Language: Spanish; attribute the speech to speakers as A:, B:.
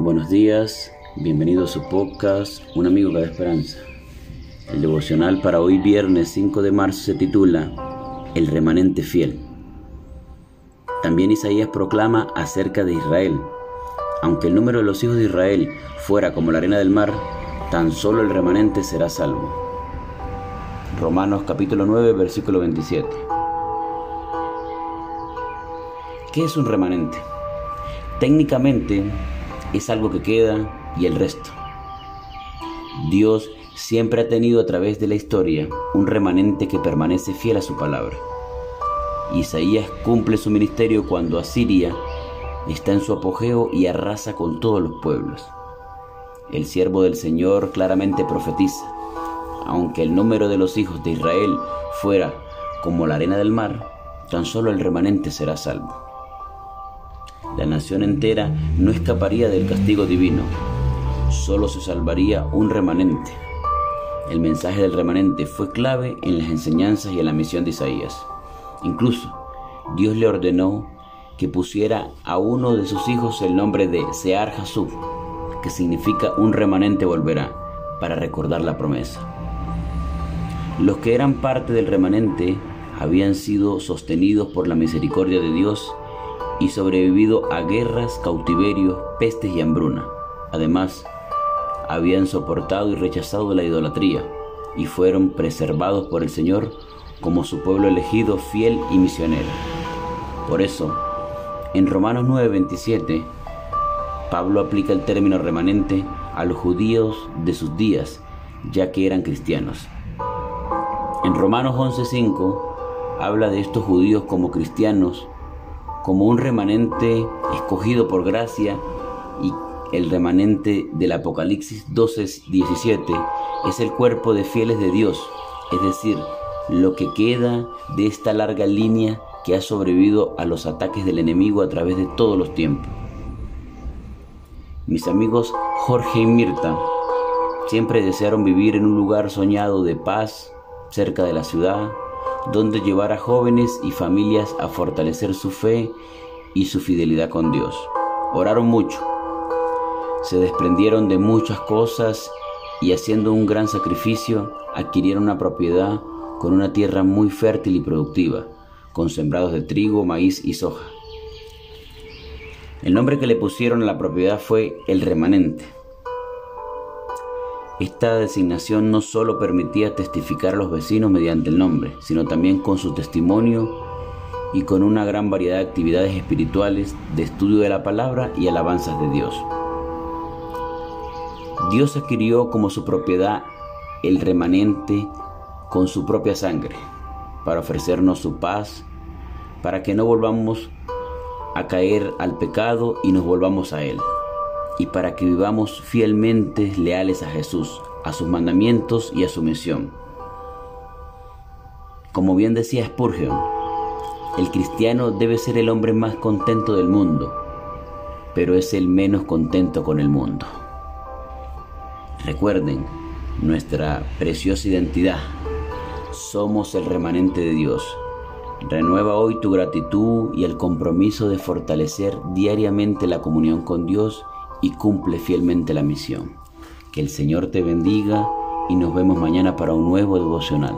A: Buenos días, bienvenido a su podcast Un amigo que esperanza. El devocional para hoy viernes 5 de marzo se titula El remanente fiel. También Isaías proclama acerca de Israel. Aunque el número de los hijos de Israel fuera como la arena del mar, tan solo el remanente será salvo. Romanos capítulo 9, versículo 27. ¿Qué es un remanente? Técnicamente es algo que queda y el resto. Dios siempre ha tenido a través de la historia un remanente que permanece fiel a su palabra. Isaías cumple su ministerio cuando Asiria está en su apogeo y arrasa con todos los pueblos. El siervo del Señor claramente profetiza, aunque el número de los hijos de Israel fuera como la arena del mar, tan solo el remanente será salvo la nación entera no escaparía del castigo divino, solo se salvaría un remanente. El mensaje del remanente fue clave en las enseñanzas y en la misión de Isaías. Incluso, Dios le ordenó que pusiera a uno de sus hijos el nombre de Sear Jasub, que significa un remanente volverá, para recordar la promesa. Los que eran parte del remanente habían sido sostenidos por la misericordia de Dios y sobrevivido a guerras, cautiverios, pestes y hambruna. Además, habían soportado y rechazado la idolatría y fueron preservados por el Señor como su pueblo elegido, fiel y misionero. Por eso, en Romanos 9:27, Pablo aplica el término remanente a los judíos de sus días, ya que eran cristianos. En Romanos 11:5 habla de estos judíos como cristianos como un remanente escogido por gracia y el remanente del Apocalipsis 12:17 es el cuerpo de fieles de Dios, es decir, lo que queda de esta larga línea que ha sobrevivido a los ataques del enemigo a través de todos los tiempos. Mis amigos Jorge y Mirta siempre desearon vivir en un lugar soñado de paz, cerca de la ciudad, donde llevar a jóvenes y familias a fortalecer su fe y su fidelidad con Dios. Oraron mucho, se desprendieron de muchas cosas y haciendo un gran sacrificio adquirieron una propiedad con una tierra muy fértil y productiva, con sembrados de trigo, maíz y soja. El nombre que le pusieron a la propiedad fue el remanente esta designación no solo permitía testificar a los vecinos mediante el nombre, sino también con su testimonio y con una gran variedad de actividades espirituales, de estudio de la palabra y alabanzas de Dios. Dios adquirió como su propiedad el remanente con su propia sangre, para ofrecernos su paz, para que no volvamos a caer al pecado y nos volvamos a Él y para que vivamos fielmente leales a Jesús, a sus mandamientos y a su misión. Como bien decía Spurgeon, el cristiano debe ser el hombre más contento del mundo, pero es el menos contento con el mundo. Recuerden nuestra preciosa identidad. Somos el remanente de Dios. Renueva hoy tu gratitud y el compromiso de fortalecer diariamente la comunión con Dios y cumple fielmente la misión. Que el Señor te bendiga y nos vemos mañana para un nuevo devocional.